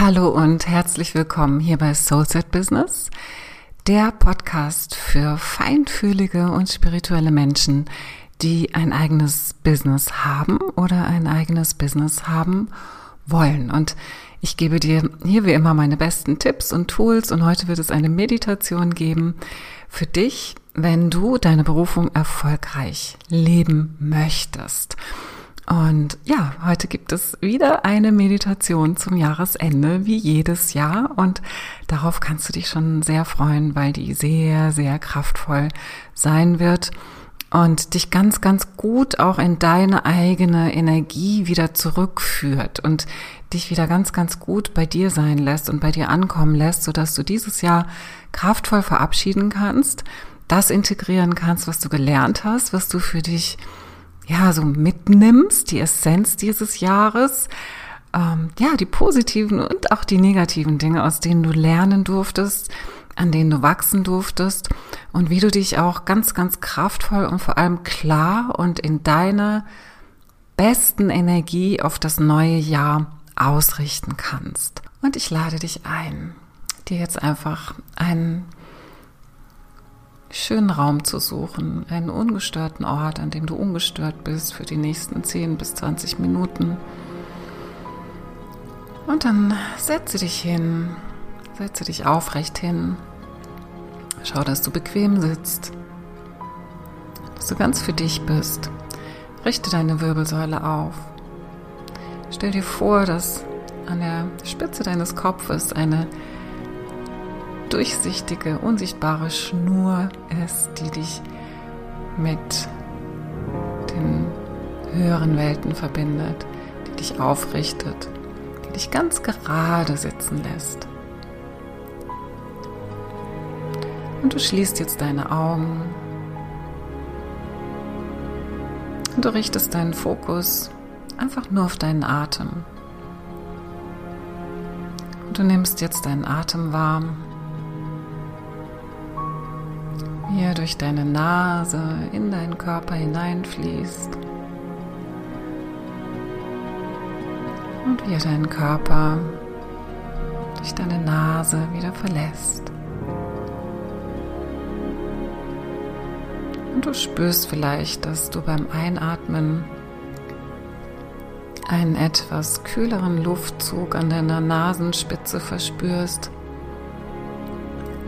Hallo und herzlich willkommen hier bei Soulset Business, der Podcast für feinfühlige und spirituelle Menschen, die ein eigenes Business haben oder ein eigenes Business haben wollen. Und ich gebe dir hier wie immer meine besten Tipps und Tools und heute wird es eine Meditation geben für dich, wenn du deine Berufung erfolgreich leben möchtest. Und ja, heute gibt es wieder eine Meditation zum Jahresende, wie jedes Jahr. Und darauf kannst du dich schon sehr freuen, weil die sehr, sehr kraftvoll sein wird und dich ganz, ganz gut auch in deine eigene Energie wieder zurückführt und dich wieder ganz, ganz gut bei dir sein lässt und bei dir ankommen lässt, sodass du dieses Jahr kraftvoll verabschieden kannst, das integrieren kannst, was du gelernt hast, was du für dich ja, so mitnimmst, die Essenz dieses Jahres, ähm, ja, die positiven und auch die negativen Dinge, aus denen du lernen durftest, an denen du wachsen durftest und wie du dich auch ganz, ganz kraftvoll und vor allem klar und in deiner besten Energie auf das neue Jahr ausrichten kannst. Und ich lade dich ein, dir jetzt einfach einen schönen Raum zu suchen, einen ungestörten Ort, an dem du ungestört bist für die nächsten 10 bis 20 Minuten. Und dann setze dich hin, setze dich aufrecht hin. Schau, dass du bequem sitzt, dass du ganz für dich bist. Richte deine Wirbelsäule auf. Stell dir vor, dass an der Spitze deines Kopfes eine durchsichtige, unsichtbare Schnur ist, die dich mit den höheren Welten verbindet, die dich aufrichtet, die dich ganz gerade sitzen lässt. Und du schließt jetzt deine Augen und du richtest deinen Fokus einfach nur auf deinen Atem. Und du nimmst jetzt deinen Atem warm wie er durch deine Nase in deinen Körper hineinfließt und wie er deinen Körper durch deine Nase wieder verlässt. Und du spürst vielleicht, dass du beim Einatmen einen etwas kühleren Luftzug an deiner Nasenspitze verspürst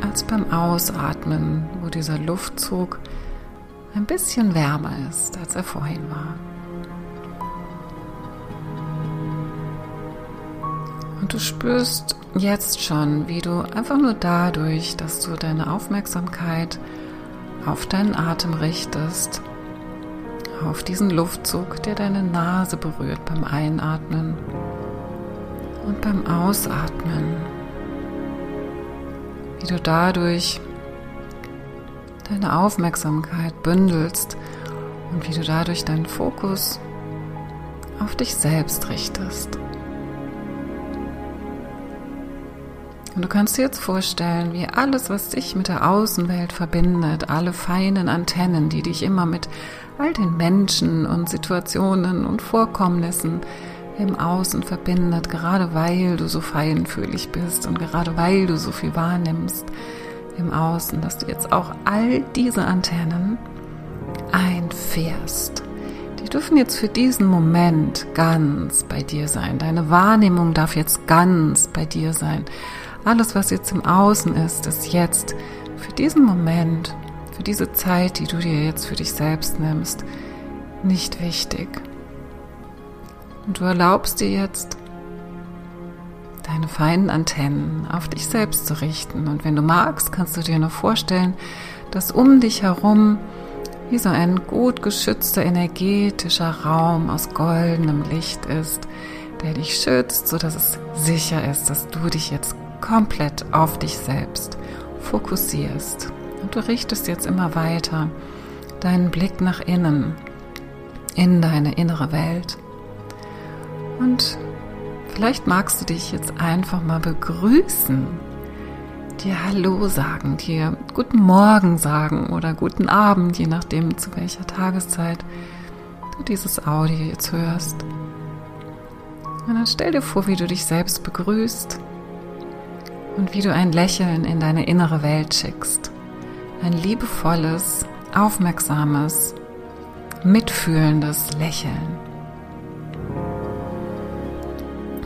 als beim Ausatmen, dieser Luftzug ein bisschen wärmer ist, als er vorhin war. Und du spürst jetzt schon, wie du einfach nur dadurch, dass du deine Aufmerksamkeit auf deinen Atem richtest, auf diesen Luftzug, der deine Nase berührt beim Einatmen und beim Ausatmen wie du dadurch deine Aufmerksamkeit bündelst und wie du dadurch deinen Fokus auf dich selbst richtest. Und du kannst dir jetzt vorstellen, wie alles, was dich mit der Außenwelt verbindet, alle feinen Antennen, die dich immer mit all den Menschen und Situationen und Vorkommnissen im Außen verbindet, gerade weil du so feinfühlig bist und gerade weil du so viel wahrnimmst im Außen, dass du jetzt auch all diese Antennen einfährst. Die dürfen jetzt für diesen Moment ganz bei dir sein. Deine Wahrnehmung darf jetzt ganz bei dir sein. Alles, was jetzt im Außen ist, ist jetzt für diesen Moment, für diese Zeit, die du dir jetzt für dich selbst nimmst, nicht wichtig. Und du erlaubst dir jetzt, deine feinen Antennen auf dich selbst zu richten. Und wenn du magst, kannst du dir nur vorstellen, dass um dich herum wie so ein gut geschützter energetischer Raum aus goldenem Licht ist, der dich schützt, sodass es sicher ist, dass du dich jetzt komplett auf dich selbst fokussierst. Und du richtest jetzt immer weiter deinen Blick nach innen, in deine innere Welt. Und vielleicht magst du dich jetzt einfach mal begrüßen, dir Hallo sagen, dir Guten Morgen sagen oder Guten Abend, je nachdem zu welcher Tageszeit du dieses Audio jetzt hörst. Und dann stell dir vor, wie du dich selbst begrüßt und wie du ein Lächeln in deine innere Welt schickst. Ein liebevolles, aufmerksames, mitfühlendes Lächeln.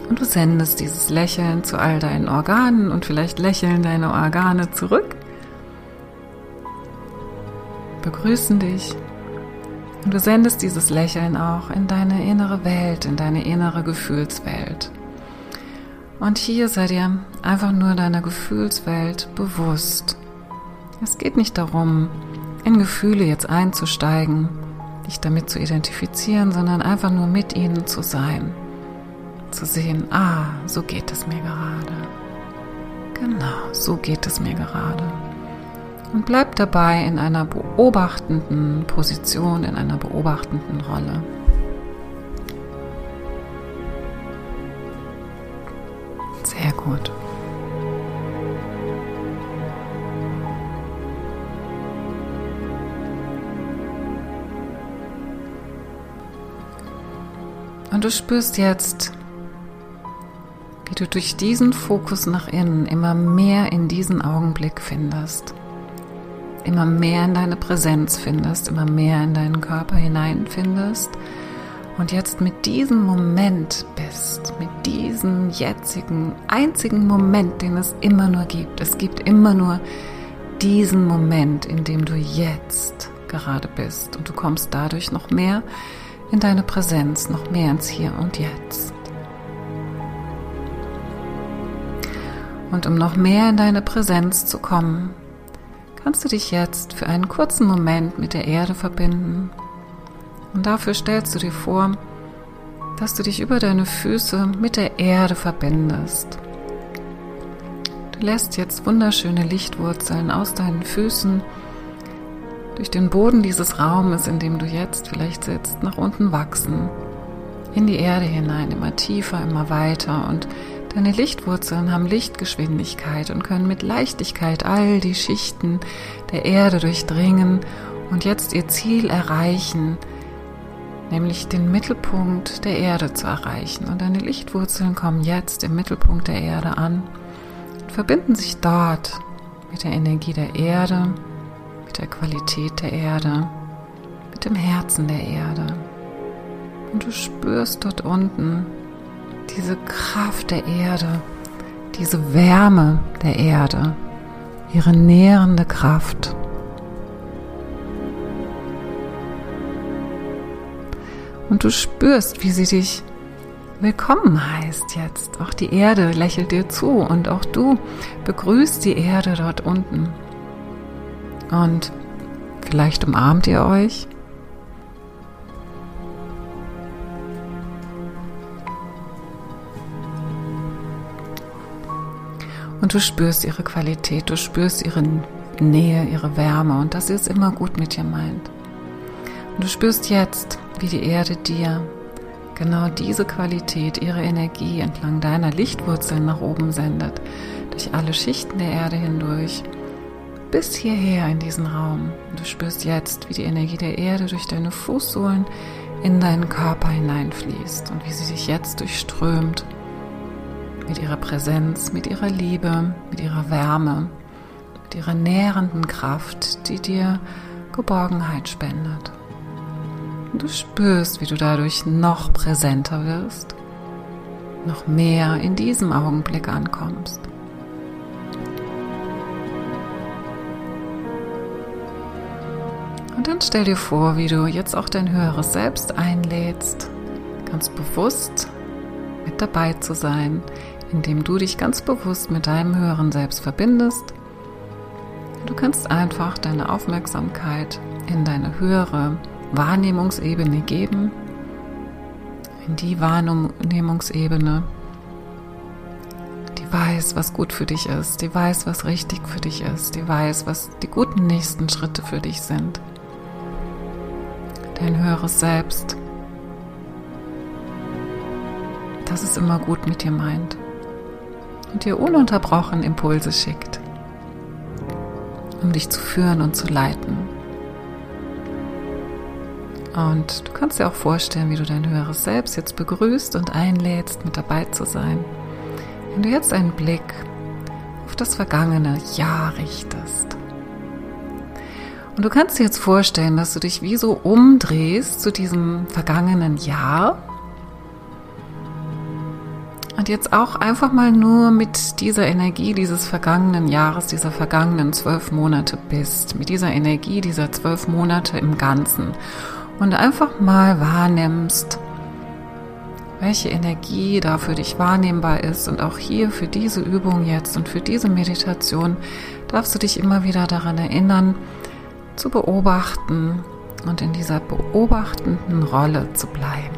Und du sendest dieses Lächeln zu all deinen Organen und vielleicht lächeln deine Organe zurück, begrüßen dich. Und du sendest dieses Lächeln auch in deine innere Welt, in deine innere Gefühlswelt. Und hier sei dir einfach nur deiner Gefühlswelt bewusst. Es geht nicht darum, in Gefühle jetzt einzusteigen, dich damit zu identifizieren, sondern einfach nur mit ihnen zu sein. Zu sehen, ah, so geht es mir gerade. Genau, so geht es mir gerade. Und bleib dabei in einer beobachtenden Position, in einer beobachtenden Rolle. Sehr gut. Und du spürst jetzt, wie du durch diesen Fokus nach innen immer mehr in diesen Augenblick findest, immer mehr in deine Präsenz findest, immer mehr in deinen Körper hineinfindest und jetzt mit diesem Moment bist, mit diesem jetzigen, einzigen Moment, den es immer nur gibt. Es gibt immer nur diesen Moment, in dem du jetzt gerade bist und du kommst dadurch noch mehr in deine Präsenz, noch mehr ins Hier und Jetzt. Und um noch mehr in deine Präsenz zu kommen, kannst du dich jetzt für einen kurzen Moment mit der Erde verbinden. Und dafür stellst du dir vor, dass du dich über deine Füße mit der Erde verbindest. Du lässt jetzt wunderschöne Lichtwurzeln aus deinen Füßen durch den Boden dieses Raumes, in dem du jetzt vielleicht sitzt, nach unten wachsen, in die Erde hinein, immer tiefer, immer weiter und deine Lichtwurzeln haben Lichtgeschwindigkeit und können mit Leichtigkeit all die Schichten der Erde durchdringen und jetzt ihr Ziel erreichen, nämlich den Mittelpunkt der Erde zu erreichen. Und deine Lichtwurzeln kommen jetzt im Mittelpunkt der Erde an und verbinden sich dort mit der Energie der Erde der Qualität der Erde, mit dem Herzen der Erde. Und du spürst dort unten diese Kraft der Erde, diese Wärme der Erde, ihre nährende Kraft. Und du spürst, wie sie dich willkommen heißt jetzt. Auch die Erde lächelt dir zu und auch du begrüßt die Erde dort unten. Und vielleicht umarmt ihr euch. Und du spürst ihre Qualität, du spürst ihre Nähe, ihre Wärme und dass sie es immer gut mit dir meint. Und du spürst jetzt, wie die Erde dir genau diese Qualität, ihre Energie entlang deiner Lichtwurzeln nach oben sendet, durch alle Schichten der Erde hindurch bis hierher in diesen Raum. Du spürst jetzt, wie die Energie der Erde durch deine Fußsohlen in deinen Körper hineinfließt und wie sie sich jetzt durchströmt mit ihrer Präsenz, mit ihrer Liebe, mit ihrer Wärme, mit ihrer nährenden Kraft, die dir Geborgenheit spendet. Und du spürst, wie du dadurch noch präsenter wirst, noch mehr in diesem Augenblick ankommst. Und dann stell dir vor, wie du jetzt auch dein höheres Selbst einlädst, ganz bewusst mit dabei zu sein, indem du dich ganz bewusst mit deinem höheren Selbst verbindest. Du kannst einfach deine Aufmerksamkeit in deine höhere Wahrnehmungsebene geben, in die Wahrnehmungsebene, die weiß, was gut für dich ist, die weiß, was richtig für dich ist, die weiß, was die guten nächsten Schritte für dich sind dein höheres Selbst, das es immer gut mit dir meint und dir ununterbrochen Impulse schickt, um dich zu führen und zu leiten. Und du kannst dir auch vorstellen, wie du dein höheres Selbst jetzt begrüßt und einlädst, mit dabei zu sein. Wenn du jetzt einen Blick auf das vergangene Jahr richtest. Und du kannst dir jetzt vorstellen, dass du dich wie so umdrehst zu diesem vergangenen Jahr und jetzt auch einfach mal nur mit dieser Energie dieses vergangenen Jahres, dieser vergangenen zwölf Monate bist, mit dieser Energie dieser zwölf Monate im Ganzen und einfach mal wahrnimmst, welche Energie da für dich wahrnehmbar ist. Und auch hier für diese Übung jetzt und für diese Meditation darfst du dich immer wieder daran erinnern, zu beobachten und in dieser beobachtenden Rolle zu bleiben.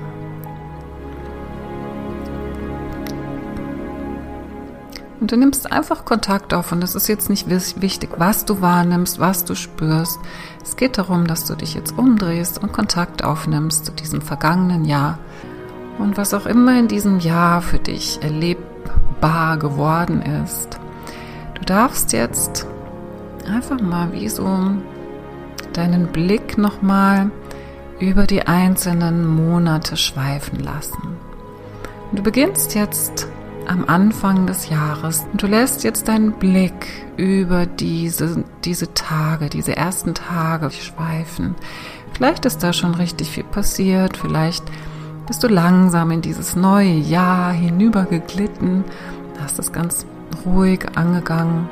Und du nimmst einfach Kontakt auf und es ist jetzt nicht wichtig, was du wahrnimmst, was du spürst. Es geht darum, dass du dich jetzt umdrehst und Kontakt aufnimmst zu diesem vergangenen Jahr und was auch immer in diesem Jahr für dich erlebbar geworden ist. Du darfst jetzt einfach mal wie so deinen Blick nochmal über die einzelnen Monate schweifen lassen. Und du beginnst jetzt am Anfang des Jahres. Und du lässt jetzt deinen Blick über diese, diese Tage, diese ersten Tage schweifen. Vielleicht ist da schon richtig viel passiert, vielleicht bist du langsam in dieses neue Jahr hinübergeglitten, hast es ganz ruhig angegangen.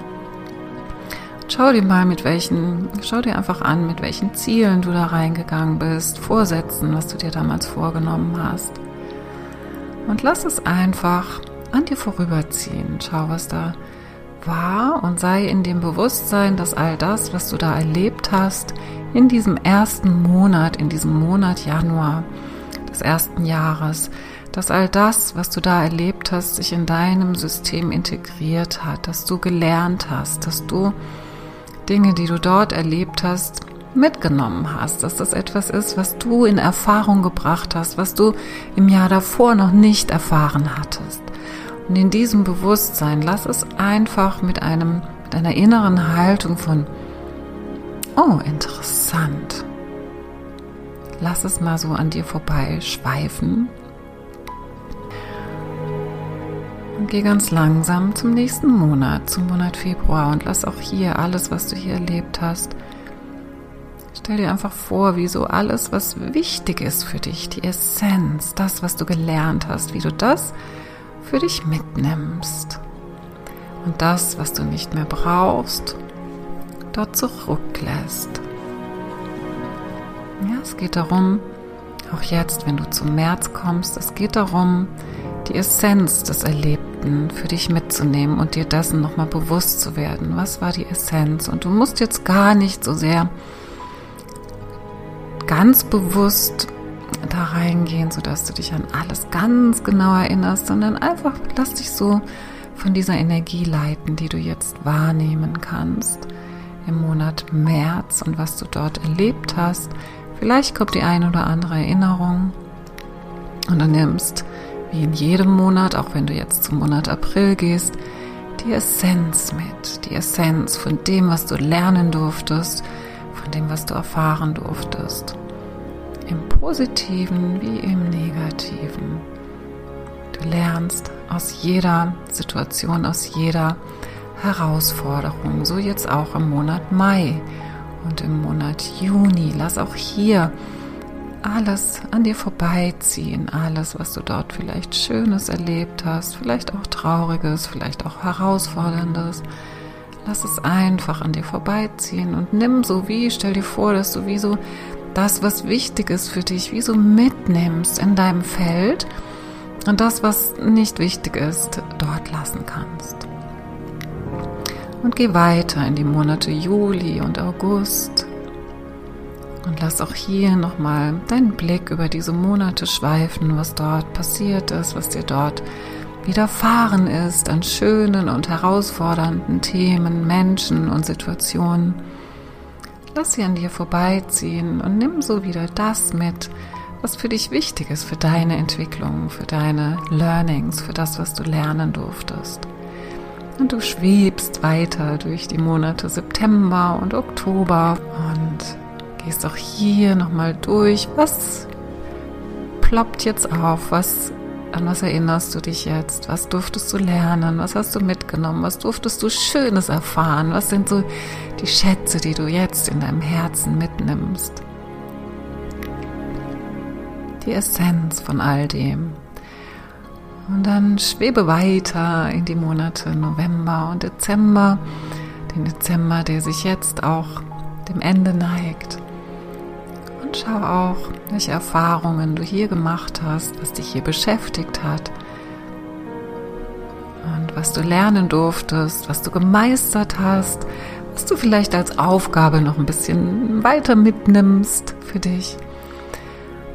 Schau dir mal, mit welchen, schau dir einfach an, mit welchen Zielen du da reingegangen bist, Vorsätzen, was du dir damals vorgenommen hast. Und lass es einfach an dir vorüberziehen. Schau, was da war und sei in dem Bewusstsein, dass all das, was du da erlebt hast, in diesem ersten Monat, in diesem Monat Januar des ersten Jahres, dass all das, was du da erlebt hast, sich in deinem System integriert hat, dass du gelernt hast, dass du Dinge, die du dort erlebt hast, mitgenommen hast, dass das etwas ist, was du in Erfahrung gebracht hast, was du im Jahr davor noch nicht erfahren hattest. Und in diesem Bewusstsein lass es einfach mit einem, mit einer inneren Haltung von, oh, interessant. Lass es mal so an dir vorbei schweifen. Und geh ganz langsam zum nächsten Monat, zum Monat Februar und lass auch hier alles, was du hier erlebt hast, Stell dir einfach vor, wie so alles, was wichtig ist für dich, die Essenz, das, was du gelernt hast, wie du das für dich mitnimmst und das, was du nicht mehr brauchst, dort zurücklässt. Ja, es geht darum, auch jetzt, wenn du zum März kommst, es geht darum, die Essenz des Erlebten für dich mitzunehmen und dir dessen nochmal bewusst zu werden. Was war die Essenz? Und du musst jetzt gar nicht so sehr ganz bewusst da reingehen, sodass du dich an alles ganz genau erinnerst, sondern einfach lass dich so von dieser Energie leiten, die du jetzt wahrnehmen kannst im Monat März und was du dort erlebt hast. Vielleicht kommt die eine oder andere Erinnerung und du nimmst, wie in jedem Monat, auch wenn du jetzt zum Monat April gehst, die Essenz mit, die Essenz von dem, was du lernen durftest, von dem, was du erfahren durftest im positiven wie im negativen. Du lernst aus jeder Situation, aus jeder Herausforderung, so jetzt auch im Monat Mai und im Monat Juni. Lass auch hier alles an dir vorbeiziehen, alles, was du dort vielleicht Schönes erlebt hast, vielleicht auch Trauriges, vielleicht auch Herausforderndes. Lass es einfach an dir vorbeiziehen und nimm so wie, stell dir vor, dass du wie so das, was wichtig ist für dich, wie so mitnimmst in deinem Feld und das, was nicht wichtig ist, dort lassen kannst. Und geh weiter in die Monate Juli und August und lass auch hier nochmal deinen Blick über diese Monate schweifen, was dort passiert ist, was dir dort widerfahren ist an schönen und herausfordernden Themen, Menschen und Situationen. Lass sie an dir vorbeiziehen und nimm so wieder das mit, was für dich wichtig ist, für deine Entwicklung, für deine Learnings, für das, was du lernen durftest. Und du schwebst weiter durch die Monate September und Oktober und Gehst auch hier nochmal durch. Was ploppt jetzt auf? Was, an was erinnerst du dich jetzt? Was durftest du lernen? Was hast du mitgenommen? Was durftest du Schönes erfahren? Was sind so die Schätze, die du jetzt in deinem Herzen mitnimmst? Die Essenz von all dem. Und dann schwebe weiter in die Monate November und Dezember, den Dezember, der sich jetzt auch dem Ende neigt. Schau auch, welche Erfahrungen du hier gemacht hast, was dich hier beschäftigt hat und was du lernen durftest, was du gemeistert hast, was du vielleicht als Aufgabe noch ein bisschen weiter mitnimmst für dich.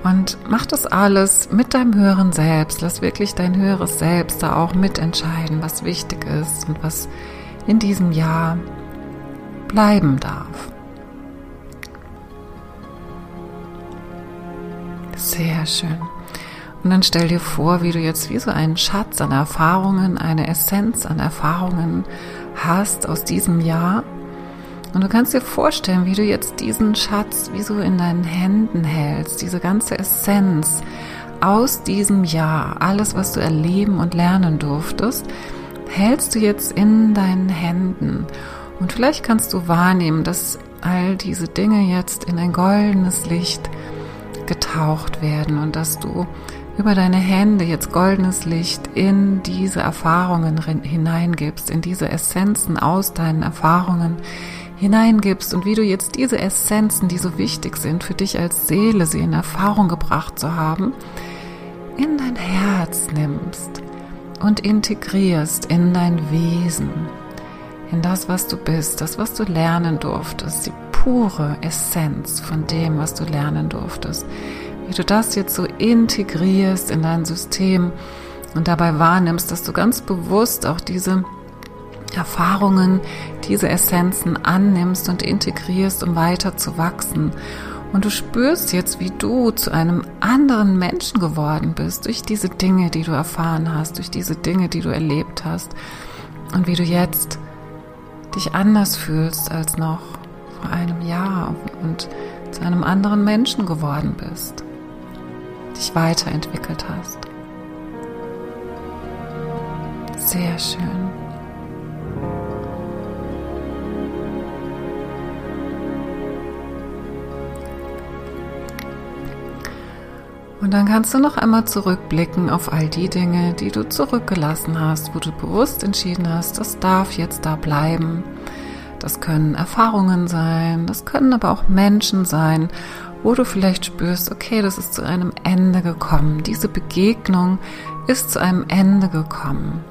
Und mach das alles mit deinem höheren Selbst. Lass wirklich dein höheres Selbst da auch mitentscheiden, was wichtig ist und was in diesem Jahr bleiben darf. Sehr schön. Und dann stell dir vor, wie du jetzt wie so einen Schatz an Erfahrungen, eine Essenz an Erfahrungen hast aus diesem Jahr und du kannst dir vorstellen, wie du jetzt diesen Schatz wie so in deinen Händen hältst, diese ganze Essenz aus diesem Jahr, alles, was du erleben und lernen durftest, hältst du jetzt in deinen Händen. Und vielleicht kannst du wahrnehmen, dass all diese Dinge jetzt in ein goldenes Licht getaucht werden und dass du über deine Hände jetzt goldenes Licht in diese Erfahrungen hineingibst, in diese Essenzen aus deinen Erfahrungen hineingibst und wie du jetzt diese Essenzen, die so wichtig sind für dich als Seele, sie in Erfahrung gebracht zu haben, in dein Herz nimmst und integrierst in dein Wesen, in das, was du bist, das, was du lernen durftest, die pure Essenz von dem, was du lernen durftest. Wie du das jetzt so integrierst in dein System und dabei wahrnimmst, dass du ganz bewusst auch diese Erfahrungen, diese Essenzen annimmst und integrierst, um weiter zu wachsen. Und du spürst jetzt, wie du zu einem anderen Menschen geworden bist durch diese Dinge, die du erfahren hast, durch diese Dinge, die du erlebt hast. Und wie du jetzt dich anders fühlst als noch einem Jahr und zu einem anderen Menschen geworden bist, dich weiterentwickelt hast. Sehr schön. Und dann kannst du noch einmal zurückblicken auf all die Dinge, die du zurückgelassen hast, wo du bewusst entschieden hast, das darf jetzt da bleiben. Das können Erfahrungen sein, das können aber auch Menschen sein, wo du vielleicht spürst, okay, das ist zu einem Ende gekommen. Diese Begegnung ist zu einem Ende gekommen.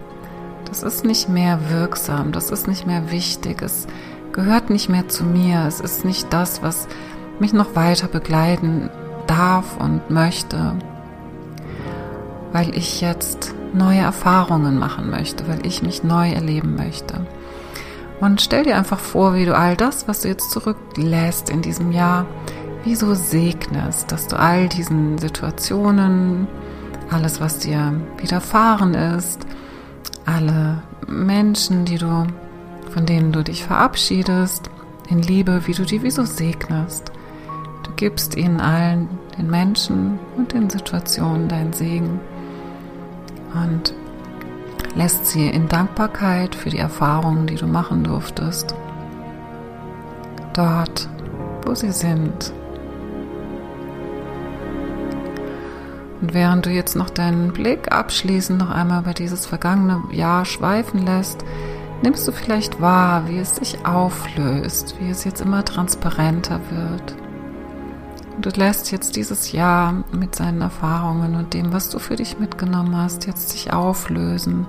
Das ist nicht mehr wirksam, das ist nicht mehr wichtig, es gehört nicht mehr zu mir, es ist nicht das, was mich noch weiter begleiten darf und möchte, weil ich jetzt neue Erfahrungen machen möchte, weil ich mich neu erleben möchte. Und stell dir einfach vor, wie du all das, was du jetzt zurücklässt in diesem Jahr, wie so segnest, dass du all diesen Situationen, alles, was dir widerfahren ist, alle Menschen, die du, von denen du dich verabschiedest, in Liebe, wie du die wie so segnest. Gibst ihnen allen, den Menschen und den Situationen, deinen Segen. Und lässt sie in Dankbarkeit für die Erfahrungen, die du machen durftest, dort, wo sie sind. Und während du jetzt noch deinen Blick abschließend noch einmal über dieses vergangene Jahr schweifen lässt, nimmst du vielleicht wahr, wie es sich auflöst, wie es jetzt immer transparenter wird. Und du lässt jetzt dieses Jahr mit seinen Erfahrungen und dem, was du für dich mitgenommen hast, jetzt sich auflösen,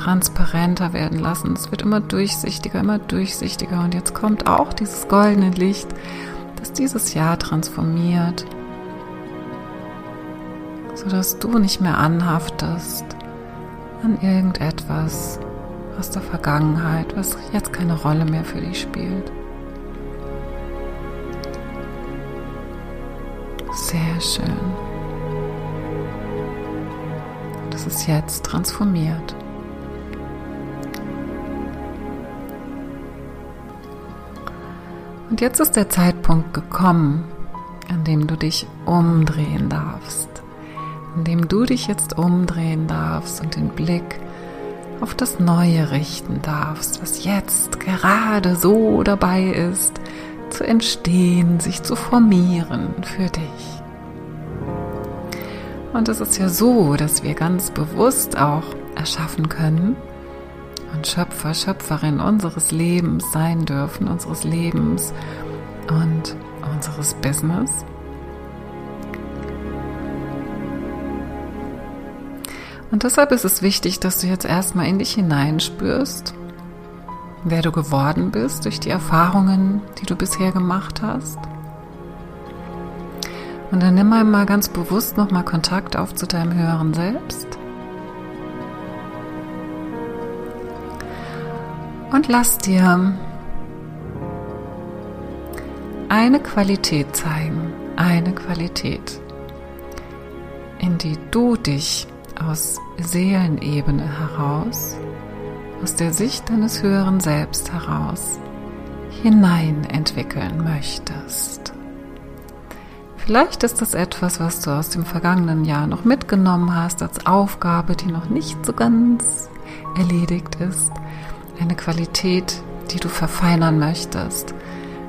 transparenter werden lassen. Es wird immer durchsichtiger, immer durchsichtiger. Und jetzt kommt auch dieses goldene Licht, das dieses Jahr transformiert, sodass du nicht mehr anhaftest an irgendetwas aus der Vergangenheit, was jetzt keine Rolle mehr für dich spielt. Sehr schön. Das ist jetzt transformiert. Und jetzt ist der Zeitpunkt gekommen, an dem du dich umdrehen darfst, an dem du dich jetzt umdrehen darfst und den Blick auf das Neue richten darfst, was jetzt gerade so dabei ist, zu entstehen, sich zu formieren für dich. Und es ist ja so, dass wir ganz bewusst auch erschaffen können und Schöpfer, Schöpferin unseres Lebens sein dürfen, unseres Lebens und unseres Business. Und deshalb ist es wichtig, dass du jetzt erstmal in dich hineinspürst, wer du geworden bist durch die Erfahrungen, die du bisher gemacht hast. Und dann nimm einmal ganz bewusst nochmal Kontakt auf zu deinem höheren Selbst. Und lass dir eine Qualität zeigen, eine Qualität, in die du dich aus Seelenebene heraus, aus der Sicht deines höheren Selbst heraus hinein entwickeln möchtest. Vielleicht ist das etwas, was du aus dem vergangenen Jahr noch mitgenommen hast als Aufgabe, die noch nicht so ganz erledigt ist. Eine Qualität, die du verfeinern möchtest.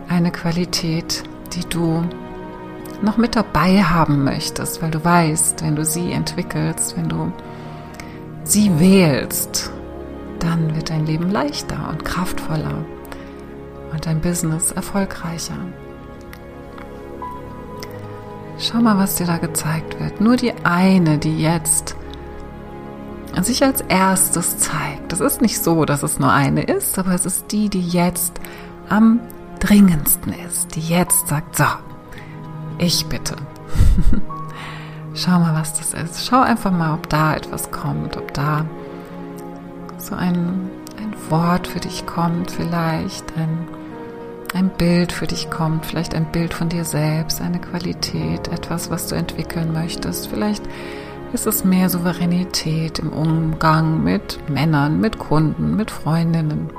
Eine Qualität, die du noch mit dabei haben möchtest, weil du weißt, wenn du sie entwickelst, wenn du sie wählst, dann wird dein Leben leichter und kraftvoller und dein Business erfolgreicher. Schau mal, was dir da gezeigt wird. Nur die eine, die jetzt sich als erstes zeigt. Es ist nicht so, dass es nur eine ist, aber es ist die, die jetzt am dringendsten ist, die jetzt sagt, so, ich bitte. Schau mal, was das ist. Schau einfach mal, ob da etwas kommt, ob da so ein, ein Wort für dich kommt, vielleicht ein ein Bild für dich kommt, vielleicht ein Bild von dir selbst, eine Qualität, etwas, was du entwickeln möchtest. Vielleicht ist es mehr Souveränität im Umgang mit Männern, mit Kunden, mit Freundinnen.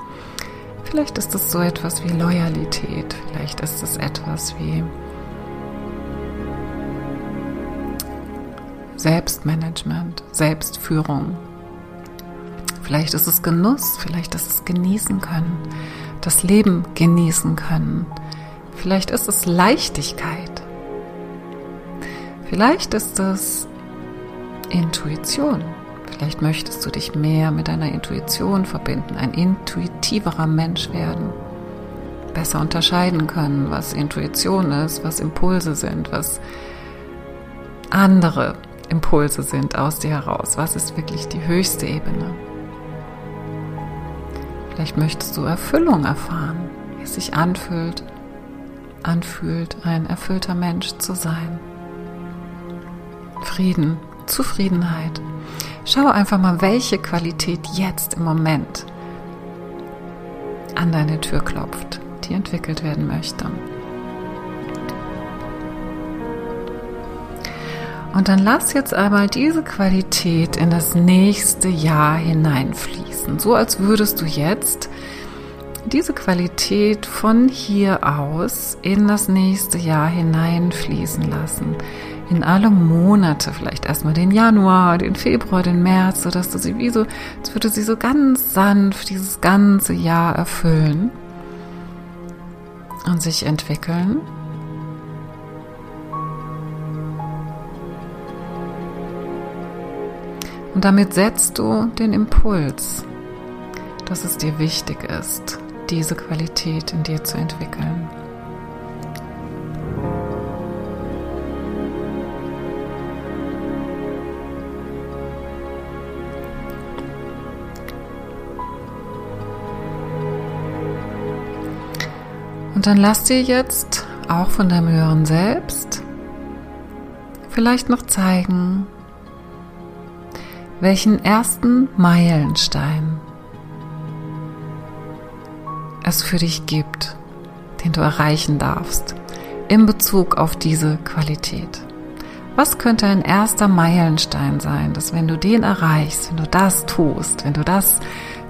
Vielleicht ist es so etwas wie Loyalität, vielleicht ist es etwas wie Selbstmanagement, Selbstführung. Vielleicht ist es Genuss, vielleicht ist es genießen können das Leben genießen können. Vielleicht ist es Leichtigkeit. Vielleicht ist es Intuition. Vielleicht möchtest du dich mehr mit deiner Intuition verbinden, ein intuitiverer Mensch werden, besser unterscheiden können, was Intuition ist, was Impulse sind, was andere Impulse sind aus dir heraus, was ist wirklich die höchste Ebene. Vielleicht möchtest du Erfüllung erfahren, wie es sich anfühlt, anfühlt, ein erfüllter Mensch zu sein. Frieden, Zufriedenheit. Schau einfach mal, welche Qualität jetzt im Moment an deine Tür klopft, die entwickelt werden möchte. Und dann lass jetzt einmal diese Qualität in das nächste Jahr hineinfließen, so als würdest du jetzt diese Qualität von hier aus in das nächste Jahr hineinfließen lassen. In alle Monate, vielleicht erstmal den Januar, den Februar, den März, sodass du sie wie so, als würde sie so ganz sanft dieses ganze Jahr erfüllen und sich entwickeln. Und damit setzt du den Impuls, dass es dir wichtig ist, diese Qualität in dir zu entwickeln. Und dann lass dir jetzt auch von deinem höheren Selbst vielleicht noch zeigen, welchen ersten Meilenstein es für dich gibt, den du erreichen darfst in Bezug auf diese Qualität. Was könnte ein erster Meilenstein sein, dass wenn du den erreichst, wenn du das tust, wenn du das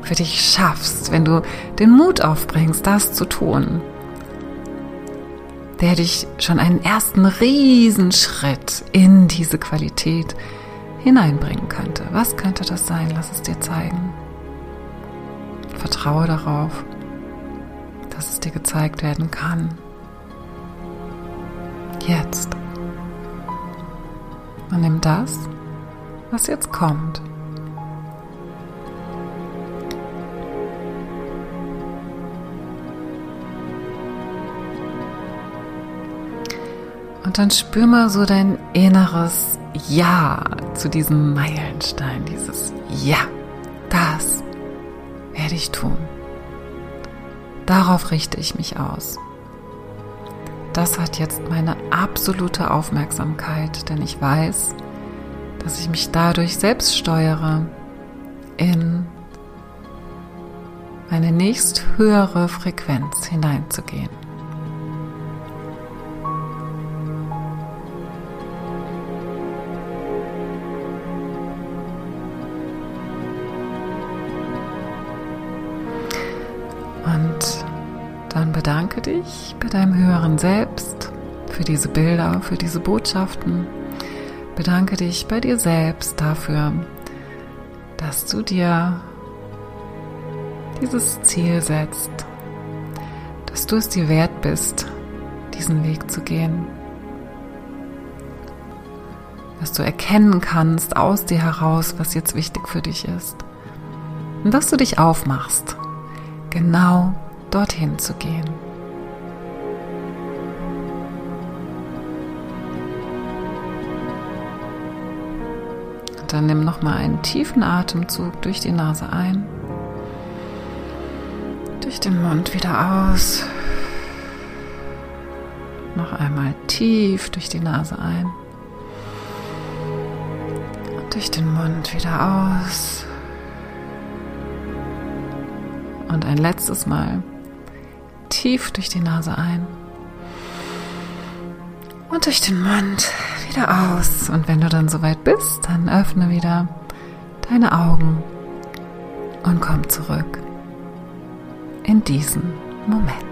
für dich schaffst, wenn du den Mut aufbringst, das zu tun, der dich schon einen ersten Riesenschritt in diese Qualität hineinbringen könnte. Was könnte das sein? Lass es dir zeigen. Vertraue darauf, dass es dir gezeigt werden kann. Jetzt. Und nimm das, was jetzt kommt. Und dann spür mal so dein inneres Ja zu diesem Meilenstein, dieses Ja, das werde ich tun. Darauf richte ich mich aus. Das hat jetzt meine absolute Aufmerksamkeit, denn ich weiß, dass ich mich dadurch selbst steuere, in eine nächst höhere Frequenz hineinzugehen. Dich bei deinem höheren Selbst für diese Bilder, für diese Botschaften. Bedanke dich bei dir selbst dafür, dass du dir dieses Ziel setzt, dass du es dir wert bist, diesen Weg zu gehen, dass du erkennen kannst aus dir heraus, was jetzt wichtig für dich ist und dass du dich aufmachst, genau dorthin zu gehen. Dann nimm noch mal einen tiefen Atemzug durch die Nase ein, durch den Mund wieder aus. Noch einmal tief durch die Nase ein und durch den Mund wieder aus. Und ein letztes Mal tief durch die Nase ein und durch den Mund wieder aus. Und wenn du dann soweit bist, dann öffne wieder deine Augen und komm zurück in diesen Moment.